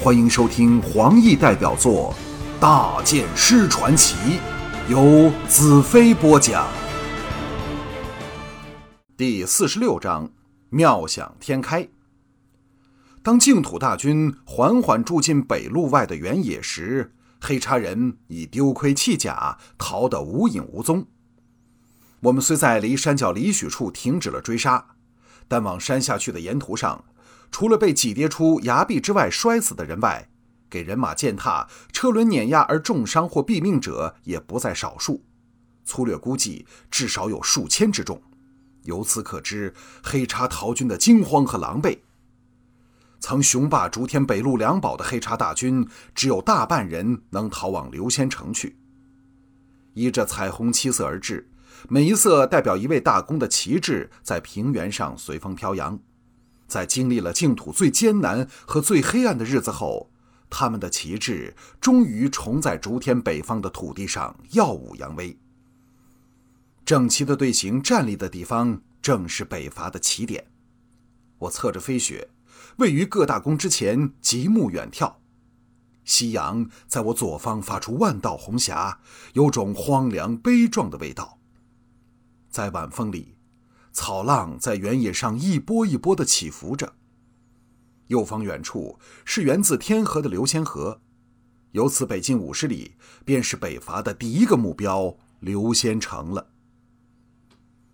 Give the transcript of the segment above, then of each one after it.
欢迎收听黄奕代表作《大剑师传奇》，由子飞播讲。第四十六章：妙想天开。当净土大军缓缓住进北路外的原野时，黑叉人已丢盔弃甲，逃得无影无踪。我们虽在离山脚里许处停止了追杀，但往山下去的沿途上，除了被挤跌出崖壁之外摔死的人外，给人马践踏、车轮碾压而重伤或毙命者也不在少数。粗略估计，至少有数千之众。由此可知，黑叉逃军的惊慌和狼狈。曾雄霸竹天北路两堡的黑叉大军，只有大半人能逃往刘仙城去。依着彩虹七色而至。每一色代表一位大公的旗帜，在平原上随风飘扬。在经历了净土最艰难和最黑暗的日子后，他们的旗帜终于重在竹天北方的土地上耀武扬威。整齐的队形站立的地方，正是北伐的起点。我侧着飞雪，位于各大宫之前，极目远眺。夕阳在我左方发出万道红霞，有种荒凉悲壮的味道。在晚风里，草浪在原野上一波一波地起伏着。右方远处是源自天河的流仙河，由此北进五十里，便是北伐的第一个目标——流仙城了。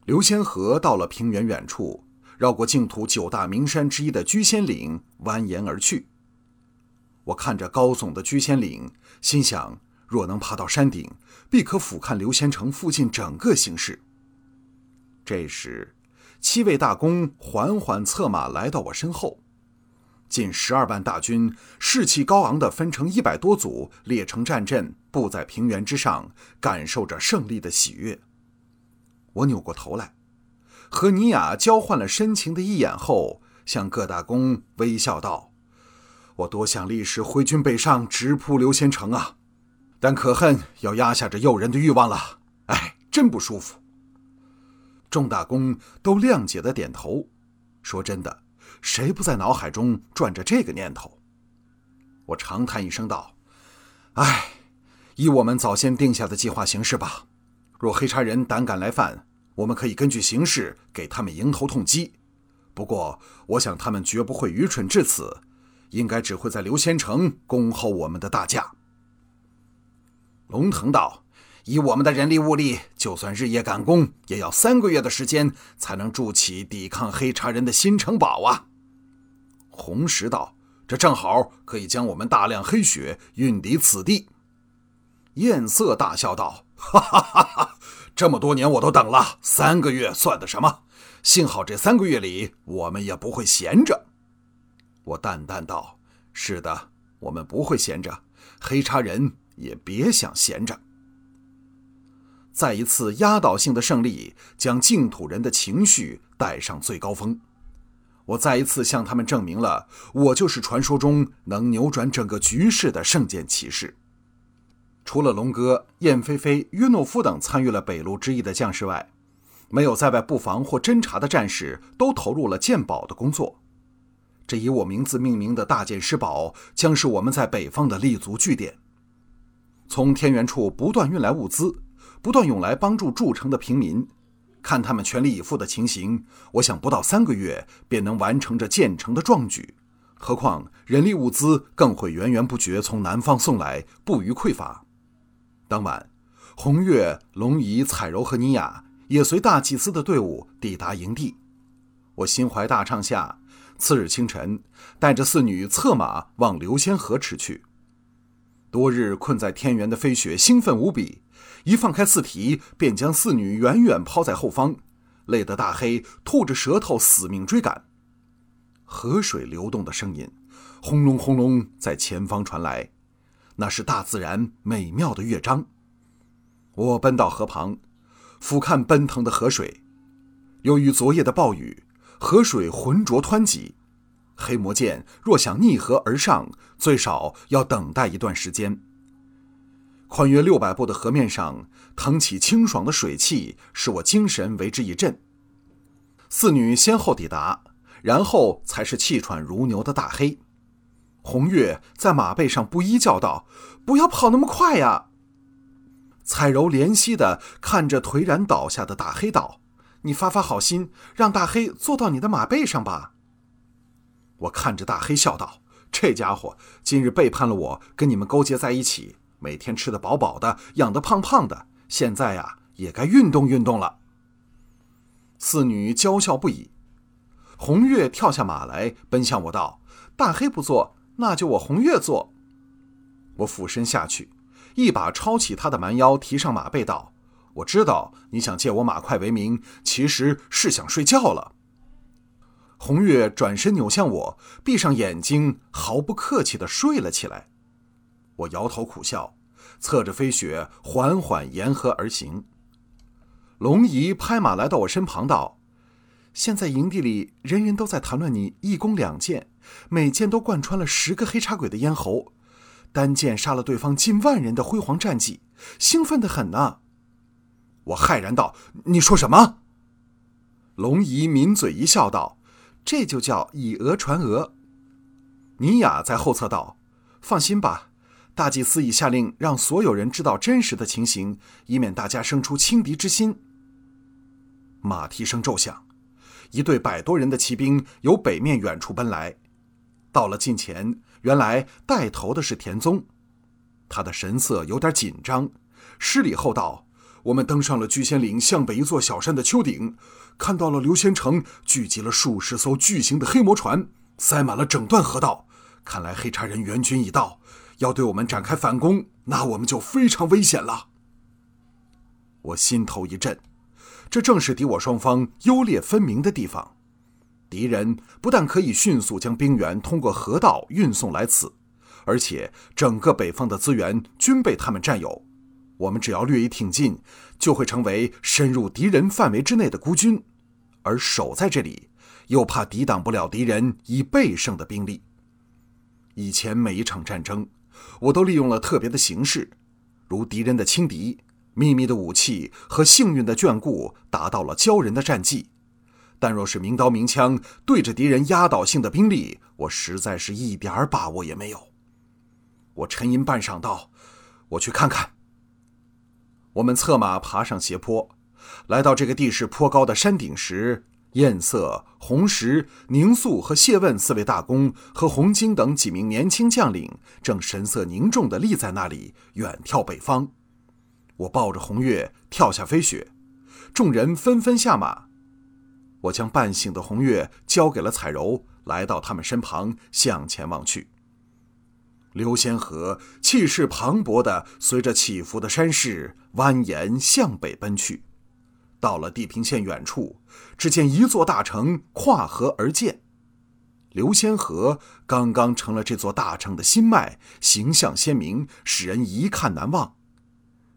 流仙河到了平原远处，绕过净土九大名山之一的居仙岭，蜿蜒而去。我看着高耸的居仙岭，心想：若能爬到山顶，必可俯瞰流仙城附近整个形势。这时，七位大公缓缓策马来到我身后，近十二万大军士气高昂地分成一百多组，列成战阵，布在平原之上，感受着胜利的喜悦。我扭过头来，和尼雅交换了深情的一眼后，向各大公微笑道：“我多想立时挥军北上，直扑刘仙城啊！但可恨要压下这诱人的欲望了。哎，真不舒服。”众大公都谅解的点头，说：“真的，谁不在脑海中转着这个念头？”我长叹一声道：“唉，以我们早先定下的计划行事吧。若黑茶人胆敢来犯，我们可以根据形势给他们迎头痛击。不过，我想他们绝不会愚蠢至此，应该只会在刘仙城恭候我们的大驾。”龙腾道。以我们的人力物力，就算日夜赶工，也要三个月的时间才能筑起抵抗黑茶人的新城堡啊！红石道：“这正好可以将我们大量黑血运抵此地。”艳色大笑道：“哈哈哈哈！这么多年我都等了，三个月算得什么？幸好这三个月里我们也不会闲着。”我淡淡道：“是的，我们不会闲着，黑茶人也别想闲着。”再一次压倒性的胜利，将净土人的情绪带上最高峰。我再一次向他们证明了，我就是传说中能扭转整个局势的圣剑骑士。除了龙哥、燕飞飞、约诺夫等参与了北路之役的将士外，没有在外布防或侦察的战士都投入了鉴宝的工作。这以我名字命名的大剑师堡，将是我们在北方的立足据点。从天元处不断运来物资。不断涌来帮助筑城的平民，看他们全力以赴的情形，我想不到三个月便能完成这建成的壮举。何况人力物资更会源源不绝从南方送来，不予匮乏。当晚，红月、龙姨、彩柔和尼雅也随大祭司的队伍抵达营地。我心怀大畅下，次日清晨，带着四女策马往流仙河驰去。多日困在天元的飞雪兴奋无比。一放开四蹄，便将四女远远抛在后方，累得大黑吐着舌头死命追赶。河水流动的声音，轰隆轰隆在前方传来，那是大自然美妙的乐章。我奔到河旁，俯瞰奔腾的河水。由于昨夜的暴雨，河水浑浊湍急，黑魔剑若想逆河而上，最少要等待一段时间。宽约六百步的河面上腾起清爽的水汽，使我精神为之一振。四女先后抵达，然后才是气喘如牛的大黑。红月在马背上不依叫道：“不要跑那么快呀！”彩柔怜惜地看着颓然倒下的大黑道：“你发发好心，让大黑坐到你的马背上吧。”我看着大黑笑道：“这家伙今日背叛了我，跟你们勾结在一起，每天吃得饱饱的，养得胖胖的，现在呀，也该运动运动了。”四女娇笑不已。红月跳下马来，奔向我道：“大黑不做。”那就我红月做。我俯身下去，一把抄起他的蛮腰，提上马背，道：“我知道你想借我马快为名，其实是想睡觉了。”红月转身扭向我，闭上眼睛，毫不客气地睡了起来。我摇头苦笑，侧着飞雪，缓缓沿河而行。龙姨拍马来到我身旁，道：“现在营地里人人都在谈论你一弓两箭。”每箭都贯穿了十个黑茶鬼的咽喉，单箭杀了对方近万人的辉煌战绩，兴奋的很呢。我骇然道：“你说什么？”龙姨抿嘴一笑道：“这就叫以讹传讹。”尼雅在后侧道：“放心吧，大祭司已下令让所有人知道真实的情形，以免大家生出轻敌之心。”马蹄声骤响，一队百多人的骑兵由北面远处奔来。到了近前，原来带头的是田宗，他的神色有点紧张，施礼后道：“我们登上了居仙岭向北一座小山的丘顶，看到了刘仙城聚集了数十艘巨型的黑魔船，塞满了整段河道。看来黑茶人援军已到，要对我们展开反攻，那我们就非常危险了。”我心头一震，这正是敌我双方优劣分明的地方。敌人不但可以迅速将兵员通过河道运送来此，而且整个北方的资源均被他们占有。我们只要略一挺进，就会成为深入敌人范围之内的孤军，而守在这里，又怕抵挡不了敌人以倍胜的兵力。以前每一场战争，我都利用了特别的形式，如敌人的轻敌、秘密的武器和幸运的眷顾，达到了骄人的战绩。但若是明刀明枪对着敌人压倒性的兵力，我实在是一点儿把握也没有。我沉吟半晌，道：“我去看看。”我们策马爬上斜坡，来到这个地势颇高的山顶时，艳色、红石、宁肃和谢问四位大公和洪经等几名年轻将领正神色凝重地立在那里，远眺北方。我抱着红月跳下飞雪，众人纷纷下马。我将半醒的红月交给了彩柔，来到他们身旁，向前望去。流仙河气势磅礴地随着起伏的山势蜿蜒向北奔去，到了地平线远处，只见一座大城跨河而建。流仙河刚刚成了这座大城的心脉，形象鲜明，使人一看难忘。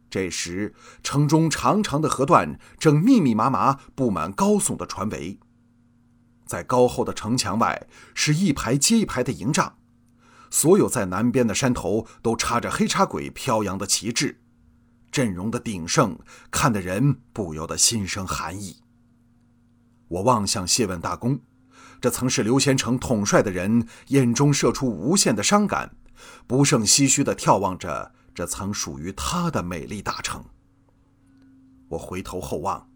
这时，城中长长的河段正密密麻麻布满高耸的船桅。在高厚的城墙外，是一排接一排的营帐，所有在南边的山头都插着黑叉鬼飘扬的旗帜，阵容的鼎盛，看得人不由得心生寒意。我望向谢问大公，这曾是刘贤成统帅的人，眼中射出无限的伤感，不胜唏嘘地眺望着。这曾属于他的美丽大城。我回头后望，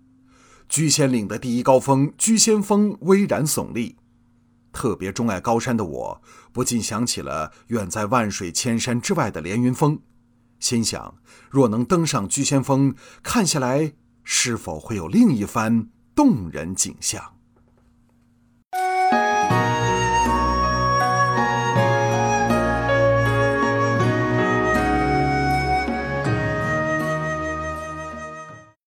居仙岭的第一高峰居仙峰巍然耸立。特别钟爱高山的我，不禁想起了远在万水千山之外的连云峰，心想：若能登上居仙峰，看下来是否会有另一番动人景象？